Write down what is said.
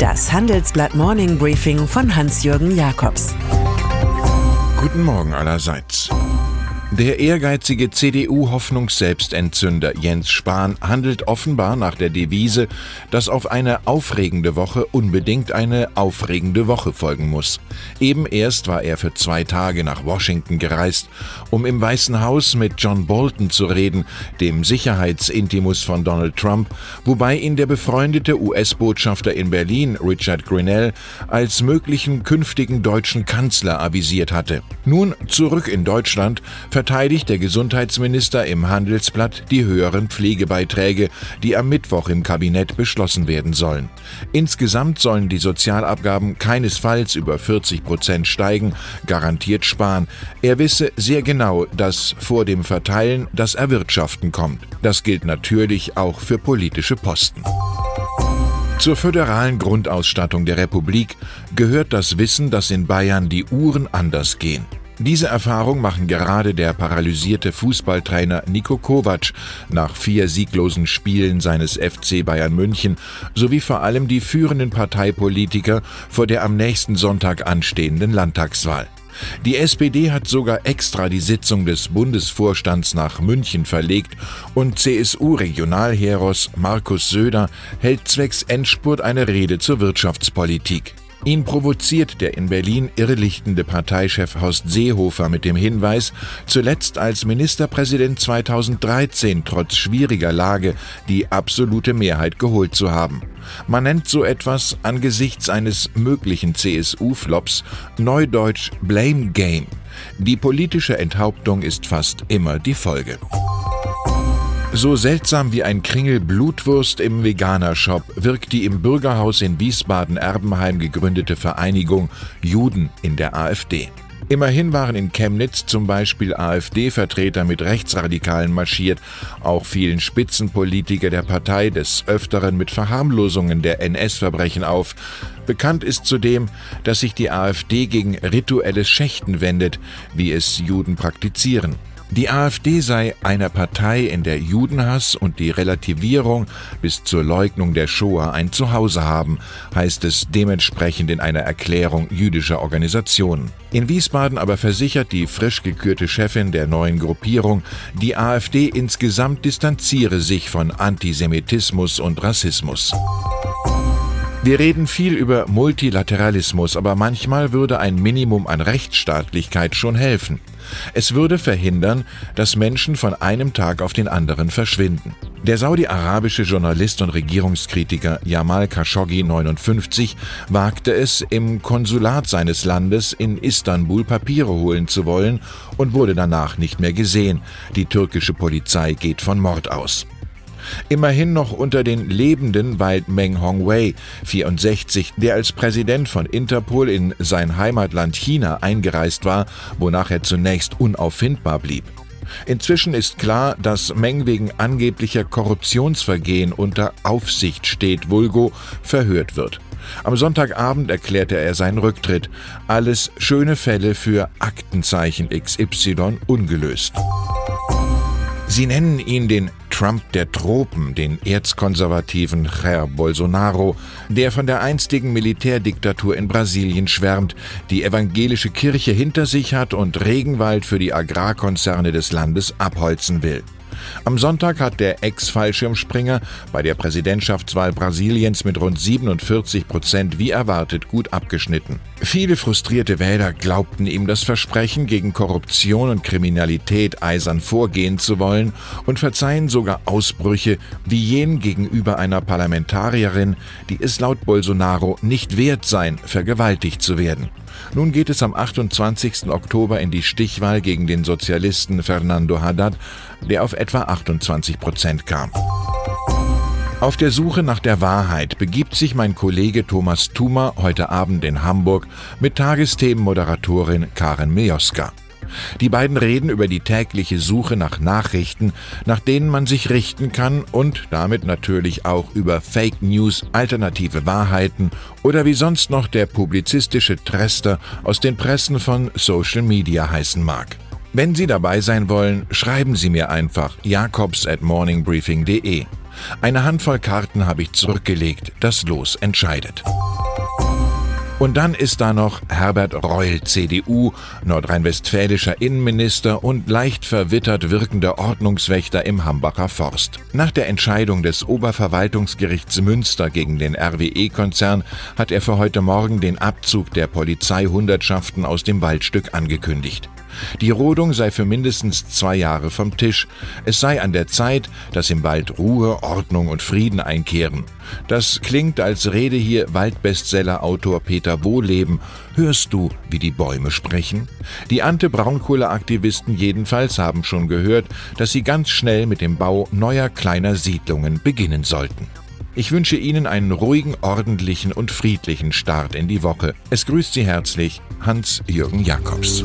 Das Handelsblatt Morning Briefing von Hans-Jürgen Jakobs. Guten Morgen allerseits. Der ehrgeizige CDU-Hoffnungsselbstentzünder Jens Spahn handelt offenbar nach der Devise, dass auf eine aufregende Woche unbedingt eine aufregende Woche folgen muss. Eben erst war er für zwei Tage nach Washington gereist, um im Weißen Haus mit John Bolton zu reden, dem Sicherheitsintimus von Donald Trump, wobei ihn der befreundete US-Botschafter in Berlin, Richard Grinnell, als möglichen künftigen deutschen Kanzler avisiert hatte. Nun zurück in Deutschland verteidigt der Gesundheitsminister im Handelsblatt die höheren Pflegebeiträge, die am Mittwoch im Kabinett beschlossen werden sollen. Insgesamt sollen die Sozialabgaben keinesfalls über 40 Prozent steigen, garantiert Spahn. Er wisse sehr genau, dass vor dem Verteilen das Erwirtschaften kommt. Das gilt natürlich auch für politische Posten. Zur föderalen Grundausstattung der Republik gehört das Wissen, dass in Bayern die Uhren anders gehen. Diese Erfahrung machen gerade der paralysierte Fußballtrainer Niko Kovac nach vier sieglosen Spielen seines FC Bayern München sowie vor allem die führenden Parteipolitiker vor der am nächsten Sonntag anstehenden Landtagswahl. Die SPD hat sogar extra die Sitzung des Bundesvorstands nach München verlegt und CSU-Regionalheros Markus Söder hält zwecks Endspurt eine Rede zur Wirtschaftspolitik. Ihn provoziert der in Berlin irrlichtende Parteichef Horst Seehofer mit dem Hinweis, zuletzt als Ministerpräsident 2013 trotz schwieriger Lage die absolute Mehrheit geholt zu haben. Man nennt so etwas angesichts eines möglichen CSU-Flops neudeutsch Blame Game. Die politische Enthauptung ist fast immer die Folge. So seltsam wie ein Kringel Blutwurst im Veganer-Shop wirkt die im Bürgerhaus in Wiesbaden-Erbenheim gegründete Vereinigung Juden in der AfD. Immerhin waren in Chemnitz zum Beispiel AfD-Vertreter mit Rechtsradikalen marschiert, auch vielen Spitzenpolitiker der Partei des Öfteren mit Verharmlosungen der NS-Verbrechen auf. Bekannt ist zudem, dass sich die AfD gegen rituelles Schächten wendet, wie es Juden praktizieren. Die AfD sei eine Partei, in der Judenhass und die Relativierung bis zur Leugnung der Shoah ein Zuhause haben, heißt es dementsprechend in einer Erklärung jüdischer Organisationen. In Wiesbaden aber versichert die frisch gekürte Chefin der neuen Gruppierung, die AfD insgesamt distanziere sich von Antisemitismus und Rassismus. Wir reden viel über Multilateralismus, aber manchmal würde ein Minimum an Rechtsstaatlichkeit schon helfen. Es würde verhindern, dass Menschen von einem Tag auf den anderen verschwinden. Der saudi-arabische Journalist und Regierungskritiker Jamal Khashoggi 59 wagte es, im Konsulat seines Landes in Istanbul Papiere holen zu wollen und wurde danach nicht mehr gesehen. Die türkische Polizei geht von Mord aus. Immerhin noch unter den Lebenden weilt Meng Hongwei, 64, der als Präsident von Interpol in sein Heimatland China eingereist war, wonach er zunächst unauffindbar blieb. Inzwischen ist klar, dass Meng wegen angeblicher Korruptionsvergehen unter Aufsicht steht, vulgo verhört wird. Am Sonntagabend erklärte er seinen Rücktritt. Alles schöne Fälle für Aktenzeichen XY ungelöst. Sie nennen ihn den Trump der Tropen, den erzkonservativen Jair Bolsonaro, der von der einstigen Militärdiktatur in Brasilien schwärmt, die evangelische Kirche hinter sich hat und Regenwald für die Agrarkonzerne des Landes abholzen will. Am Sonntag hat der Ex-Fallschirmspringer bei der Präsidentschaftswahl Brasiliens mit rund 47 Prozent wie erwartet gut abgeschnitten. Viele frustrierte Wähler glaubten ihm das Versprechen, gegen Korruption und Kriminalität eisern vorgehen zu wollen und verzeihen sogar Ausbrüche wie jenen gegenüber einer Parlamentarierin, die es laut Bolsonaro nicht wert sein, vergewaltigt zu werden. Nun geht es am 28. Oktober in die Stichwahl gegen den Sozialisten Fernando Haddad, der auf etwa 28 Prozent kam. Auf der Suche nach der Wahrheit begibt sich mein Kollege Thomas Thumer heute Abend in Hamburg mit Tagesthemenmoderatorin Karen Mioska. Die beiden reden über die tägliche Suche nach Nachrichten, nach denen man sich richten kann und damit natürlich auch über Fake News, alternative Wahrheiten oder wie sonst noch der publizistische Trester aus den Pressen von Social Media heißen mag. Wenn Sie dabei sein wollen, schreiben Sie mir einfach jakobs at morningbriefing.de. Eine Handvoll Karten habe ich zurückgelegt, das Los entscheidet. Und dann ist da noch Herbert Reul, CDU, nordrhein-westfälischer Innenminister und leicht verwittert wirkender Ordnungswächter im Hambacher Forst. Nach der Entscheidung des Oberverwaltungsgerichts Münster gegen den RWE-Konzern hat er für heute Morgen den Abzug der Polizeihundertschaften aus dem Waldstück angekündigt. Die Rodung sei für mindestens zwei Jahre vom Tisch. Es sei an der Zeit, dass im Wald Ruhe, Ordnung und Frieden einkehren. Das klingt, als rede hier Waldbestseller-Autor Peter Wohleben. Hörst du, wie die Bäume sprechen? Die Ante-Braunkohle-Aktivisten jedenfalls haben schon gehört, dass sie ganz schnell mit dem Bau neuer kleiner Siedlungen beginnen sollten. Ich wünsche Ihnen einen ruhigen, ordentlichen und friedlichen Start in die Woche. Es grüßt Sie herzlich Hans-Jürgen Jakobs.